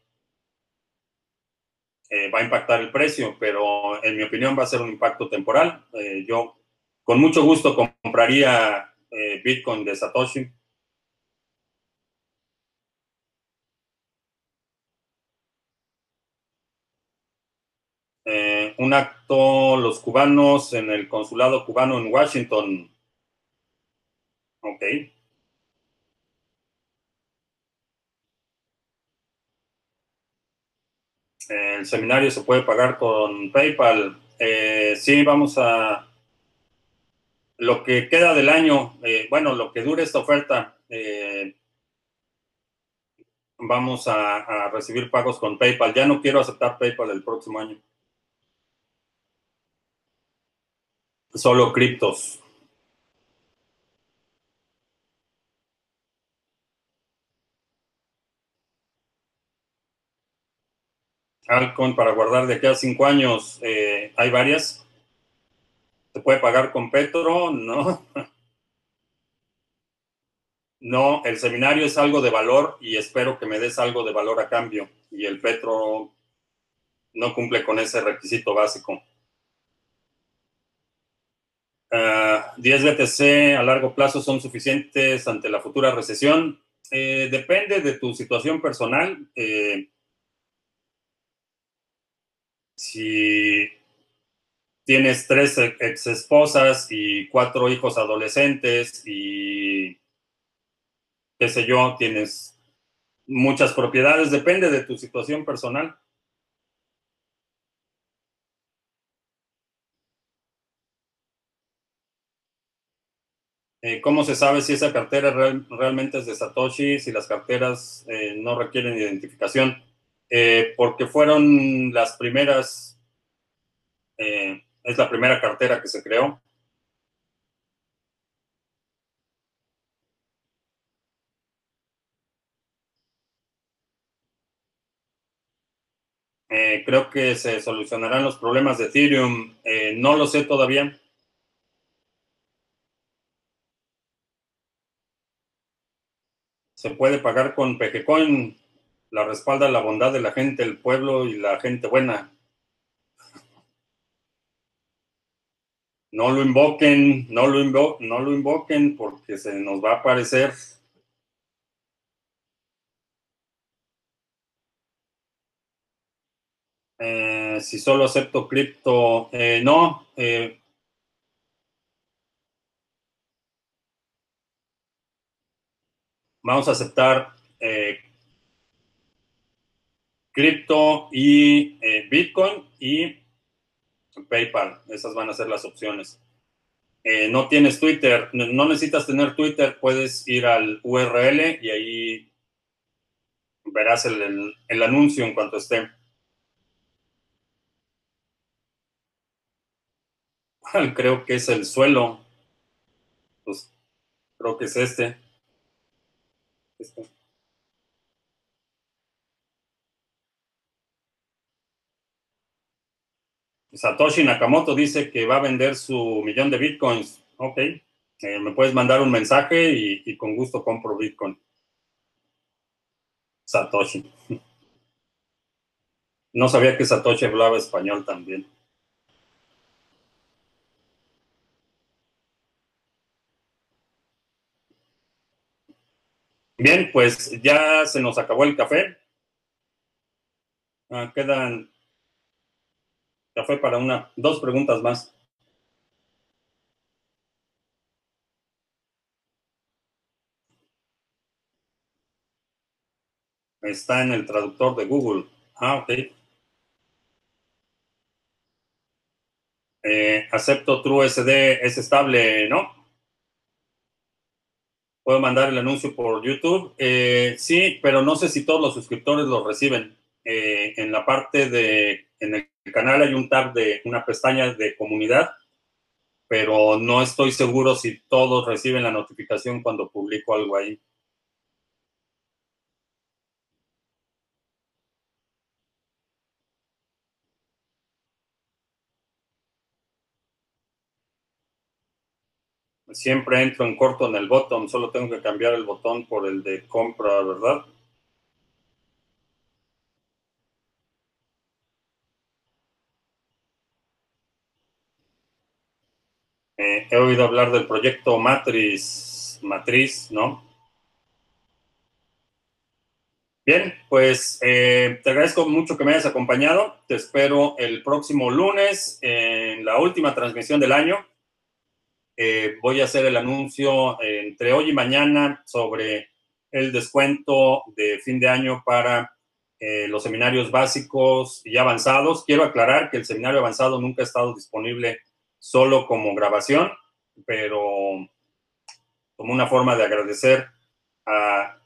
va a impactar el precio, pero en mi opinión va a ser un impacto temporal. yo con mucho gusto compraría Bitcoin de Satoshi Eh, un acto los cubanos en el consulado cubano en Washington. Ok. Seminario se puede pagar con PayPal. Eh, sí, vamos a... Lo que queda del año, eh, bueno, lo que dure esta oferta, vamos a recibir pagos con PayPal. Ya no quiero aceptar PayPal el próximo año. Solo criptos. Alcon para guardar de aquí a cinco años, eh, hay varias. ¿Se puede pagar con Petro? No. No, el seminario es algo de valor y espero que me des algo de valor a cambio. Y el Petro no cumple con ese requisito básico. 10 ah, BTC a largo plazo son suficientes ante la futura recesión. Eh, depende de tu situación personal. Eh, si tienes tres ex esposas y cuatro hijos adolescentes y qué sé yo, tienes muchas propiedades, depende de tu situación personal. Eh, ¿Cómo se sabe si esa cartera realmente es de Satoshi, si las carteras eh, no requieren identificación? Eh, porque fueron las primeras, es la primera cartera que se creó. creo que se solucionarán los problemas de Ethereum. no lo sé todavía. se puede pagar con Pejecoin. La respalda la bondad de la gente, el pueblo y la gente buena. No lo invoquen, no lo, no lo invoquen porque se nos va a aparecer. Eh, si solo acepto cripto, eh, no. Eh, Vamos a aceptar eh, cripto y eh, Bitcoin y PayPal. Esas van a ser las opciones. Eh, no tienes Twitter, no necesitas tener Twitter, puedes ir al URL y ahí verás el, anuncio en cuanto esté. Creo que es el suelo. Pues creo que es este. Satoshi Nakamoto dice que va a vender su millón de bitcoins. Ok, eh, me puedes mandar un mensaje y, con gusto compro bitcoin. Satoshi. No sabía que Satoshi hablaba español también. Bien, pues ya se nos acabó el café. Ah, quedan café para una, dos preguntas más. Está en el traductor de Google. Ah, ok. Eh, acepto TrueSD, es estable, ¿no? Puedo mandar el anuncio por YouTube. Eh, sí, pero no sé si todos los suscriptores lo reciben. Eh, en la parte de, en canal hay un tab de una pestaña de comunidad, pero no estoy seguro si todos reciben la notificación cuando publico algo ahí. siempre entro en corto en el botón, solo tengo que cambiar el botón por el de compra, ¿verdad? Eh, he oído hablar del proyecto Matriz, Matriz, ¿no? Bien, pues eh, te agradezco mucho que me hayas acompañado. Te espero el próximo lunes en la última transmisión del año. Eh, voy a hacer el anuncio entre hoy y mañana sobre el descuento de fin de año para los seminarios básicos y avanzados. Quiero aclarar que el seminario avanzado nunca ha estado disponible solo como grabación, pero como una forma de agradecer a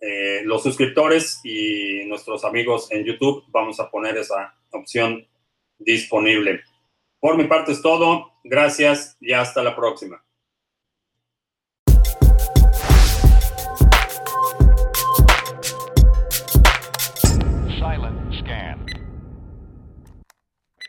eh, los suscriptores y nuestros amigos en YouTube, vamos a poner esa opción disponible. Por mi parte es todo. Gracias y hasta la próxima.